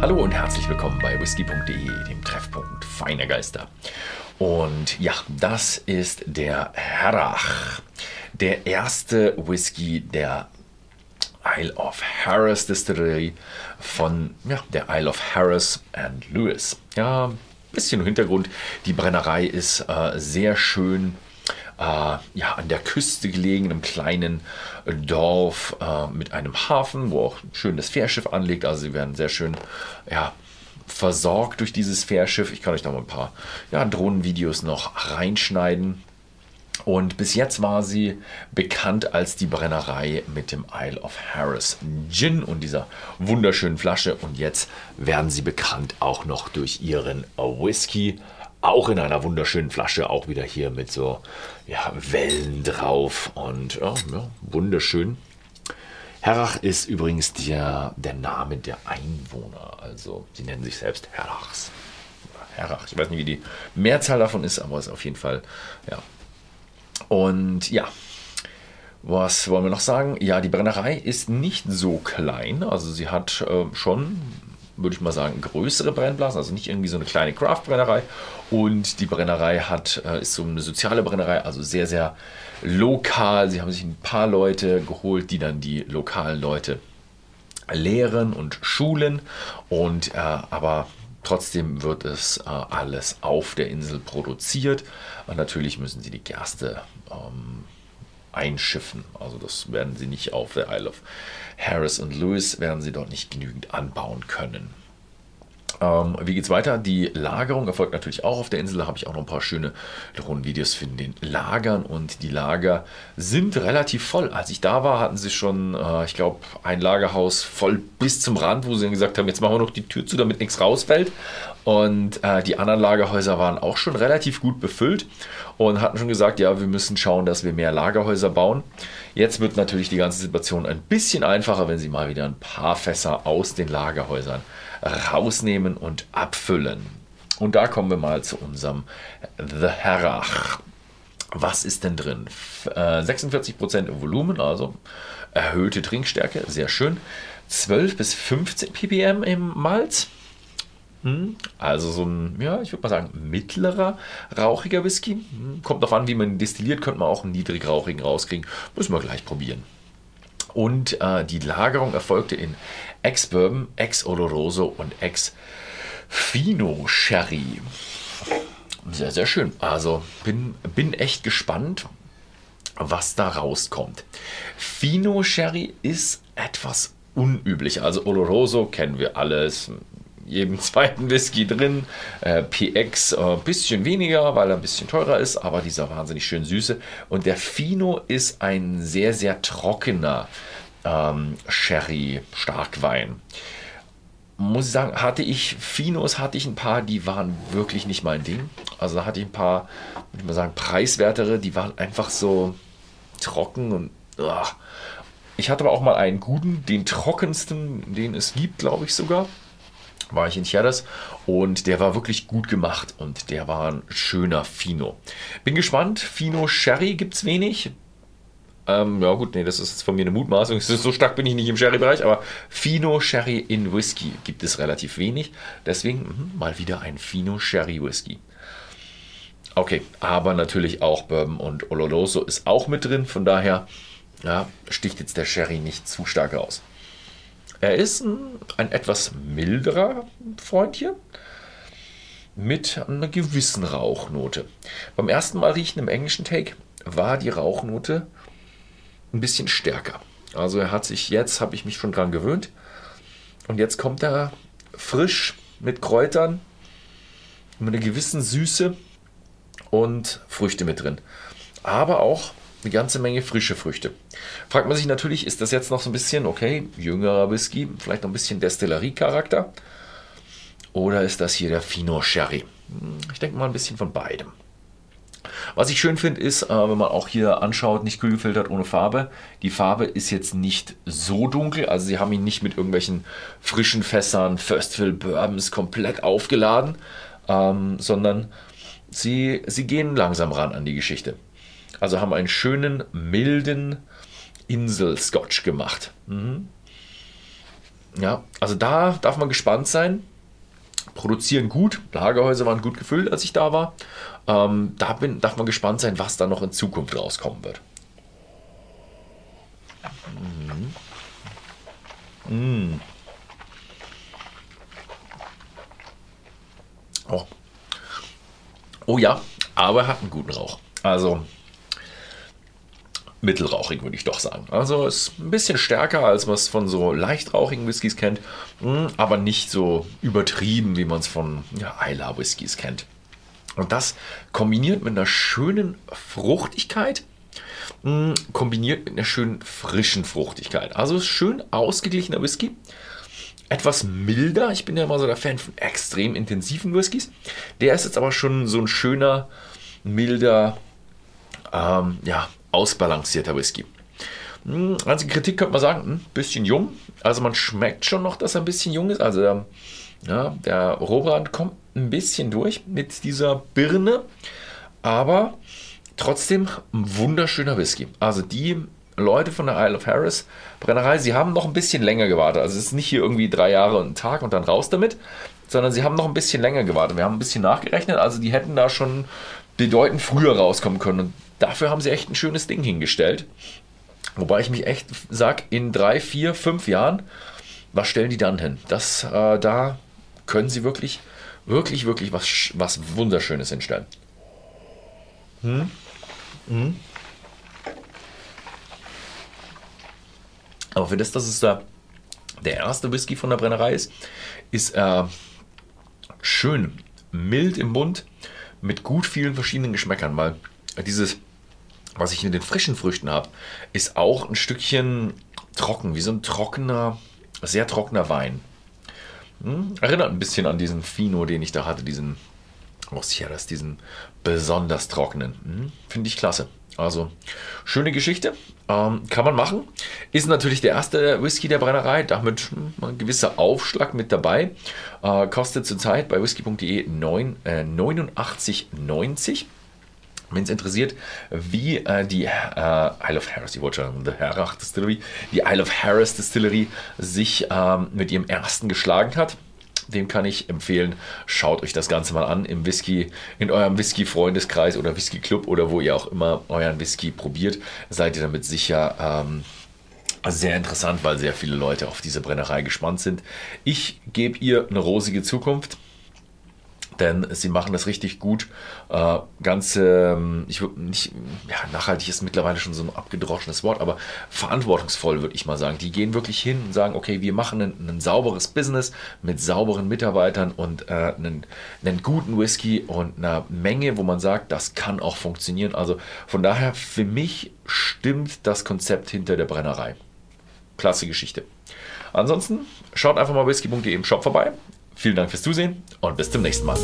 Hallo und herzlich willkommen bei whisky.de, dem Treffpunkt feiner Geister. Und ja, das ist der Herrach, der erste Whisky der Isle of Harris Distillery von ja, der Isle of Harris and Lewis. Ja, bisschen Hintergrund. Die Brennerei ist äh, sehr schön äh, ja, an der Küste gelegen, in einem kleinen Dorf äh, mit einem Hafen, wo auch schön das Fährschiff anlegt. Also sie werden sehr schön ja, versorgt durch dieses Fährschiff. Ich kann euch da mal ein paar ja, Drohnenvideos noch reinschneiden. Und bis jetzt war sie bekannt als die Brennerei mit dem Isle of Harris Gin und dieser wunderschönen Flasche. Und jetzt werden sie bekannt auch noch durch ihren Whisky auch in einer wunderschönen Flasche, auch wieder hier mit so ja, Wellen drauf und ja, ja, wunderschön. Herrach ist übrigens der, der Name der Einwohner, also sie nennen sich selbst Herrachs. Herrach, ich weiß nicht, wie die Mehrzahl davon ist, aber es ist auf jeden Fall, ja. Und ja, was wollen wir noch sagen? Ja, die Brennerei ist nicht so klein, also sie hat äh, schon würde ich mal sagen, größere Brennblasen, also nicht irgendwie so eine kleine Craft-Brennerei. Und die Brennerei hat, äh, ist so eine soziale Brennerei, also sehr, sehr lokal. Sie haben sich ein paar Leute geholt, die dann die lokalen Leute lehren und schulen. Und äh, aber trotzdem wird es äh, alles auf der Insel produziert. Und natürlich müssen sie die Gerste ähm, einschiffen. Also das werden sie nicht auf der Isle of Harris und Lewis, werden sie dort nicht genügend anbauen können. Ähm, wie es weiter? Die Lagerung erfolgt natürlich auch auf der Insel. Da habe ich auch noch ein paar schöne Drohnenvideos für den Lagern. Und die Lager sind relativ voll. Als ich da war, hatten sie schon, äh, ich glaube, ein Lagerhaus voll bis zum Rand, wo sie dann gesagt haben, jetzt machen wir noch die Tür zu, damit nichts rausfällt. Und äh, die anderen Lagerhäuser waren auch schon relativ gut befüllt und hatten schon gesagt, ja, wir müssen schauen, dass wir mehr Lagerhäuser bauen. Jetzt wird natürlich die ganze Situation ein bisschen einfacher, wenn sie mal wieder ein paar Fässer aus den Lagerhäusern rausnehmen und abfüllen. Und da kommen wir mal zu unserem The Herrach. Was ist denn drin? 46% äh, Volumen, also erhöhte Trinkstärke, sehr schön. 12 bis 15 ppm im Malz. Hm, also so ein, ja, ich würde mal sagen, mittlerer rauchiger Whisky. Hm, kommt darauf an, wie man destilliert, könnte man auch einen niedrig rauchigen rauskriegen. Müssen wir gleich probieren. Und äh, die Lagerung erfolgte in Ex-Bourbon, Ex-Oloroso und Ex-Fino Sherry. Sehr, sehr schön. Also bin, bin echt gespannt, was da rauskommt. Fino Sherry ist etwas unüblich. Also Oloroso kennen wir alles. Jedem zweiten Whisky drin. Äh, PX ein äh, bisschen weniger, weil er ein bisschen teurer ist, aber dieser wahnsinnig schön süße. Und der Fino ist ein sehr, sehr trockener ähm, Sherry, Starkwein. Muss ich sagen, hatte ich Finos, hatte ich ein paar, die waren wirklich nicht mein Ding. Also da hatte ich ein paar, würde ich mal sagen, preiswertere, die waren einfach so trocken und ugh. ich hatte aber auch mal einen guten, den trockensten, den es gibt, glaube ich sogar. War ich in Cheddars und der war wirklich gut gemacht und der war ein schöner Fino. Bin gespannt. Fino Sherry gibt es wenig. Ähm, ja gut, nee, das ist jetzt von mir eine Mutmaßung. So stark bin ich nicht im Sherry-Bereich, aber Fino Sherry in Whisky gibt es relativ wenig. Deswegen mh, mal wieder ein Fino Sherry Whisky. Okay, aber natürlich auch Bourbon und Oloroso ist auch mit drin. Von daher ja, sticht jetzt der Sherry nicht zu stark raus. Er ist ein, ein etwas milderer Freund hier mit einer gewissen Rauchnote. Beim ersten Mal riechen im englischen Take war die Rauchnote ein bisschen stärker. Also er hat sich jetzt, habe ich mich schon dran gewöhnt. Und jetzt kommt er frisch mit Kräutern, mit einer gewissen Süße und Früchte mit drin. Aber auch eine ganze Menge frische Früchte. Fragt man sich natürlich, ist das jetzt noch so ein bisschen, okay, jüngerer Whisky, vielleicht noch ein bisschen Destillerie-Charakter? Oder ist das hier der Fino Sherry? Hm, ich denke mal ein bisschen von beidem. Was ich schön finde, ist, äh, wenn man auch hier anschaut, nicht kühl gefiltert ohne Farbe. Die Farbe ist jetzt nicht so dunkel, also sie haben ihn nicht mit irgendwelchen frischen Fässern, First Fill Bourbons komplett aufgeladen, ähm, sondern sie, sie gehen langsam ran an die Geschichte. Also haben einen schönen, milden Insel-Scotch gemacht. Mhm. Ja, also da darf man gespannt sein. Produzieren gut, Lagerhäuser waren gut gefüllt, als ich da war. Ähm, da bin, darf man gespannt sein, was da noch in Zukunft rauskommen wird. Mm. Mm. Oh. oh ja, aber er hat einen guten Rauch. Also mittelrauchig, würde ich doch sagen. Also ist ein bisschen stärker, als man es von so leichtrauchigen Whiskys kennt, hm, aber nicht so übertrieben, wie man es von ja, Isla Whiskys kennt. Und das kombiniert mit einer schönen Fruchtigkeit, hm, kombiniert mit einer schönen frischen Fruchtigkeit. Also schön ausgeglichener Whisky, etwas milder. Ich bin ja immer so der Fan von extrem intensiven Whiskys. Der ist jetzt aber schon so ein schöner, milder, ähm, ja, ausbalancierter Whisky. Hm, einzige Kritik könnte man sagen, ein hm, bisschen jung. Also man schmeckt schon noch, dass er ein bisschen jung ist. Also ähm, ja, der Rohbrand kommt ein bisschen durch mit dieser Birne, aber trotzdem ein wunderschöner Whisky. Also die Leute von der Isle of Harris Brennerei, sie haben noch ein bisschen länger gewartet. Also es ist nicht hier irgendwie drei Jahre und ein Tag und dann raus damit, sondern sie haben noch ein bisschen länger gewartet. Wir haben ein bisschen nachgerechnet, also die hätten da schon bedeutend früher rauskommen können. Und dafür haben sie echt ein schönes Ding hingestellt. Wobei ich mich echt sage, in drei, vier, fünf Jahren, was stellen die dann hin? Das, äh, da können sie wirklich, wirklich, wirklich was, was Wunderschönes hinstellen. Hm? Hm? Aber für das, dass es da der erste Whisky von der Brennerei ist, ist er schön mild im Mund mit gut vielen verschiedenen Geschmäckern, weil dieses, was ich mit den frischen Früchten habe, ist auch ein Stückchen trocken, wie so ein trockener, sehr trockener Wein. Hm? Erinnert ein bisschen an diesen Fino, den ich da hatte, diesen aus Sierras, diesen besonders trockenen. Hm? Finde ich klasse. Also, schöne Geschichte. Ähm, kann man machen. Ist natürlich der erste Whisky der Brennerei. Damit hm, ein gewisser Aufschlag mit dabei. Äh, kostet zurzeit bei whisky.de äh, 89,90. Wenn es interessiert, wie äh, die äh, Isle of Harris, die wollte The Herach Distillery, die Isle of Harris Distillery sich ähm, mit ihrem ersten geschlagen hat, dem kann ich empfehlen, schaut euch das Ganze mal an im Whisky, in eurem Whisky-Freundeskreis oder Whisky-Club oder wo ihr auch immer euren Whisky probiert, seid ihr damit sicher ähm, sehr interessant, weil sehr viele Leute auf diese Brennerei gespannt sind. Ich gebe ihr eine rosige Zukunft denn sie machen das richtig gut. Äh, ganz, ähm, ich würde nicht, ja, nachhaltig ist mittlerweile schon so ein abgedroschenes Wort, aber verantwortungsvoll würde ich mal sagen. Die gehen wirklich hin und sagen, okay, wir machen ein, ein sauberes Business mit sauberen Mitarbeitern und äh, einen, einen guten Whisky und einer Menge, wo man sagt, das kann auch funktionieren. Also von daher, für mich stimmt das Konzept hinter der Brennerei. Klasse Geschichte. Ansonsten schaut einfach mal whisky.de im Shop vorbei. Vielen Dank fürs Zusehen und bis zum nächsten Mal.